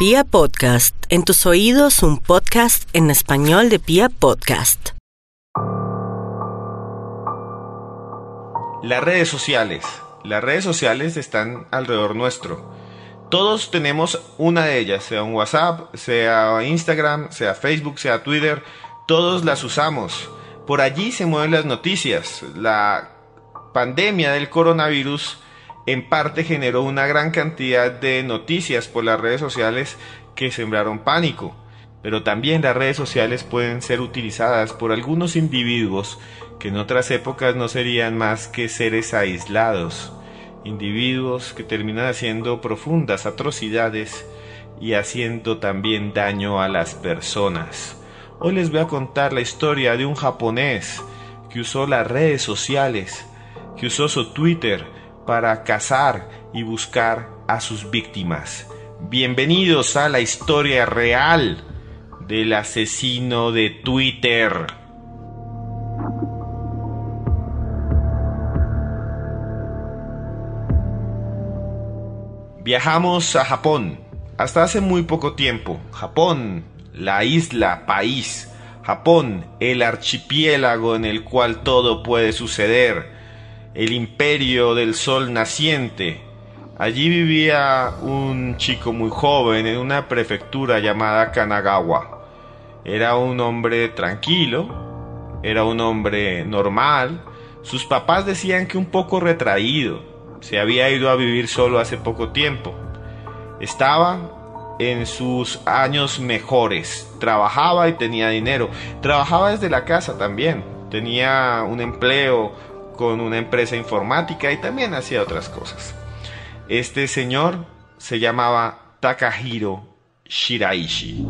Pia Podcast, en tus oídos un podcast en español de Pia Podcast. Las redes sociales. Las redes sociales están alrededor nuestro. Todos tenemos una de ellas, sea un WhatsApp, sea Instagram, sea Facebook, sea Twitter, todos las usamos. Por allí se mueven las noticias. La pandemia del coronavirus en parte generó una gran cantidad de noticias por las redes sociales que sembraron pánico. Pero también las redes sociales pueden ser utilizadas por algunos individuos que en otras épocas no serían más que seres aislados, individuos que terminan haciendo profundas atrocidades y haciendo también daño a las personas. Hoy les voy a contar la historia de un japonés que usó las redes sociales, que usó su Twitter para cazar y buscar a sus víctimas. Bienvenidos a la historia real del asesino de Twitter. Viajamos a Japón. Hasta hace muy poco tiempo. Japón, la isla, país. Japón, el archipiélago en el cual todo puede suceder. El imperio del sol naciente. Allí vivía un chico muy joven en una prefectura llamada Kanagawa. Era un hombre tranquilo, era un hombre normal. Sus papás decían que un poco retraído, se había ido a vivir solo hace poco tiempo. Estaba en sus años mejores, trabajaba y tenía dinero. Trabajaba desde la casa también, tenía un empleo con una empresa informática y también hacía otras cosas. Este señor se llamaba Takahiro Shiraishi.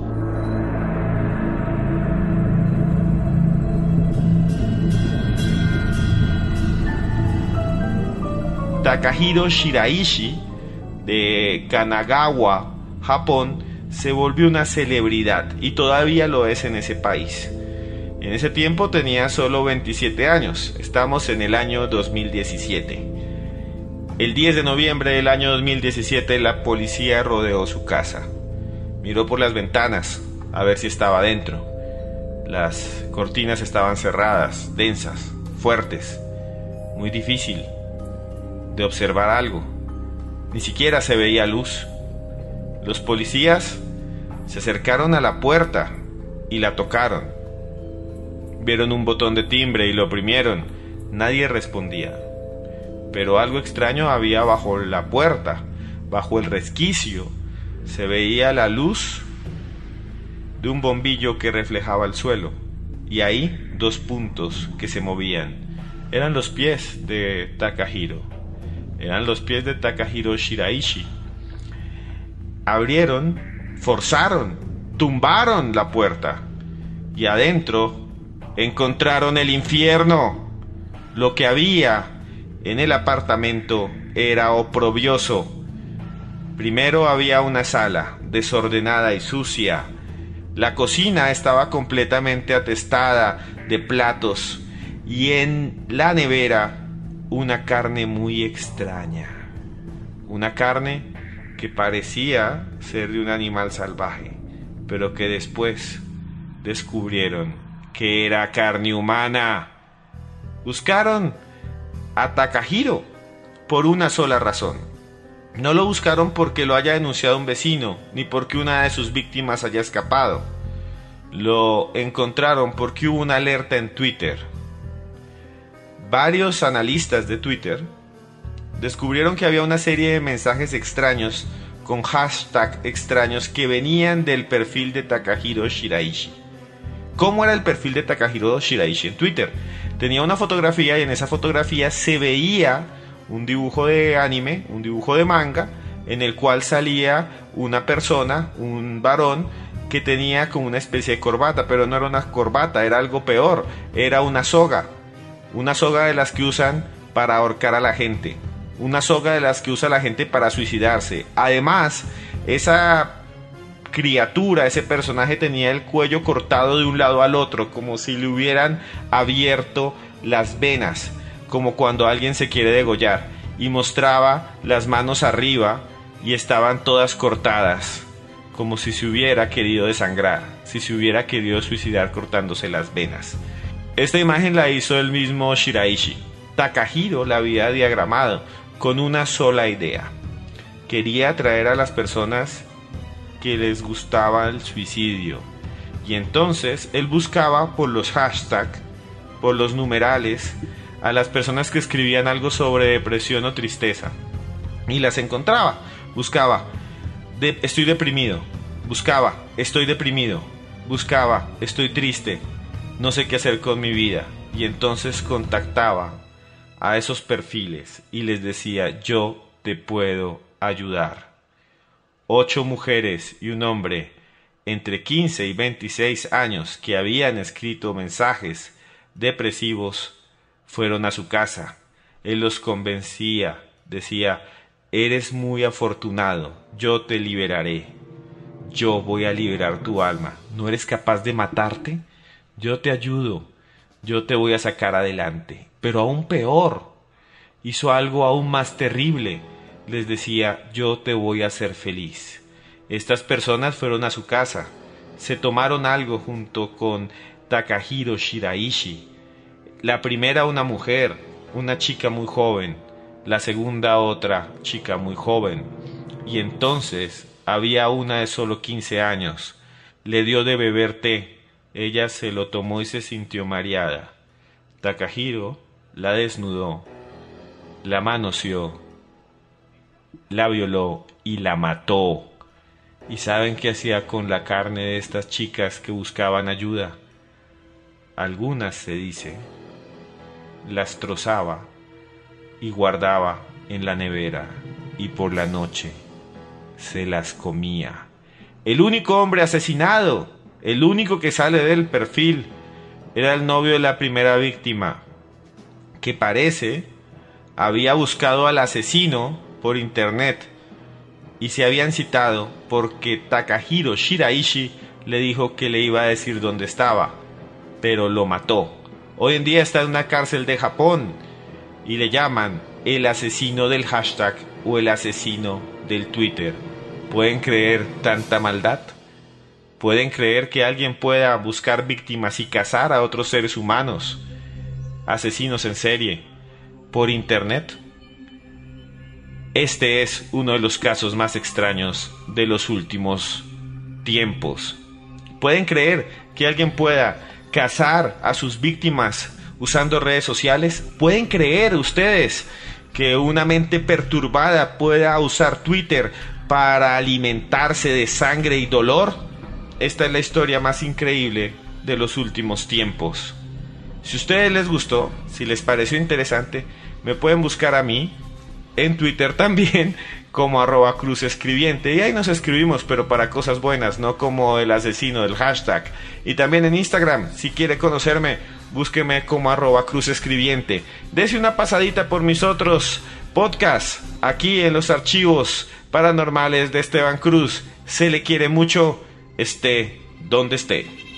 Takahiro Shiraishi de Kanagawa, Japón, se volvió una celebridad y todavía lo es en ese país. En ese tiempo tenía solo 27 años, estamos en el año 2017. El 10 de noviembre del año 2017 la policía rodeó su casa. Miró por las ventanas a ver si estaba dentro. Las cortinas estaban cerradas, densas, fuertes, muy difícil de observar algo. Ni siquiera se veía luz. Los policías se acercaron a la puerta y la tocaron. Vieron un botón de timbre y lo oprimieron. Nadie respondía. Pero algo extraño había bajo la puerta, bajo el resquicio. Se veía la luz de un bombillo que reflejaba el suelo. Y ahí dos puntos que se movían. Eran los pies de Takahiro. Eran los pies de Takahiro Shiraishi. Abrieron, forzaron, tumbaron la puerta y adentro encontraron el infierno. Lo que había en el apartamento era oprobioso. Primero había una sala desordenada y sucia. La cocina estaba completamente atestada de platos y en la nevera una carne muy extraña. Una carne que parecía ser de un animal salvaje, pero que después descubrieron que era carne humana. Buscaron a Takahiro por una sola razón. No lo buscaron porque lo haya denunciado un vecino, ni porque una de sus víctimas haya escapado. Lo encontraron porque hubo una alerta en Twitter varios analistas de Twitter descubrieron que había una serie de mensajes extraños con hashtag extraños que venían del perfil de Takahiro Shiraishi. ¿Cómo era el perfil de Takahiro Shiraishi en Twitter? Tenía una fotografía y en esa fotografía se veía un dibujo de anime, un dibujo de manga, en el cual salía una persona, un varón, que tenía como una especie de corbata, pero no era una corbata, era algo peor, era una soga, una soga de las que usan para ahorcar a la gente. Una soga de las que usa la gente para suicidarse. Además, esa criatura, ese personaje tenía el cuello cortado de un lado al otro, como si le hubieran abierto las venas, como cuando alguien se quiere degollar, y mostraba las manos arriba y estaban todas cortadas, como si se hubiera querido desangrar, si se hubiera querido suicidar cortándose las venas. Esta imagen la hizo el mismo Shiraishi. Takahiro la había diagramado con una sola idea. Quería atraer a las personas que les gustaba el suicidio. Y entonces él buscaba por los hashtags, por los numerales, a las personas que escribían algo sobre depresión o tristeza. Y las encontraba. Buscaba, estoy deprimido. Buscaba, estoy deprimido. Buscaba, estoy triste. No sé qué hacer con mi vida. Y entonces contactaba a esos perfiles y les decía, yo te puedo ayudar. Ocho mujeres y un hombre entre 15 y 26 años que habían escrito mensajes depresivos fueron a su casa. Él los convencía, decía, Eres muy afortunado, yo te liberaré. Yo voy a liberar tu alma. ¿No eres capaz de matarte? Yo te ayudo. Yo te voy a sacar adelante. Pero aún peor. Hizo algo aún más terrible. Les decía, yo te voy a hacer feliz. Estas personas fueron a su casa. Se tomaron algo junto con Takahiro Shiraishi. La primera una mujer, una chica muy joven la segunda otra chica muy joven, y entonces había una de solo quince años. Le dio de beber té, ella se lo tomó y se sintió mareada. Takahiro la desnudó, la manoseó, la violó y la mató. ¿Y saben qué hacía con la carne de estas chicas que buscaban ayuda? Algunas, se dice, las trozaba y guardaba en la nevera y por la noche se las comía. El único hombre asesinado, el único que sale del perfil, era el novio de la primera víctima, que parece había buscado al asesino por internet y se habían citado porque Takahiro Shiraishi le dijo que le iba a decir dónde estaba, pero lo mató. Hoy en día está en una cárcel de Japón y le llaman el asesino del hashtag o el asesino del Twitter. ¿Pueden creer tanta maldad? ¿Pueden creer que alguien pueda buscar víctimas y cazar a otros seres humanos, asesinos en serie, por Internet? Este es uno de los casos más extraños de los últimos tiempos. ¿Pueden creer que alguien pueda cazar a sus víctimas usando redes sociales. ¿Pueden creer ustedes que una mente perturbada pueda usar Twitter para alimentarse de sangre y dolor? Esta es la historia más increíble de los últimos tiempos. Si a ustedes les gustó, si les pareció interesante, me pueden buscar a mí en Twitter también como arroba cruz escribiente y ahí nos escribimos pero para cosas buenas no como el asesino del hashtag y también en Instagram si quiere conocerme búsqueme como arroba cruz escribiente. Dese una pasadita por mis otros podcasts aquí en los archivos paranormales de Esteban Cruz. Se le quiere mucho, esté donde esté.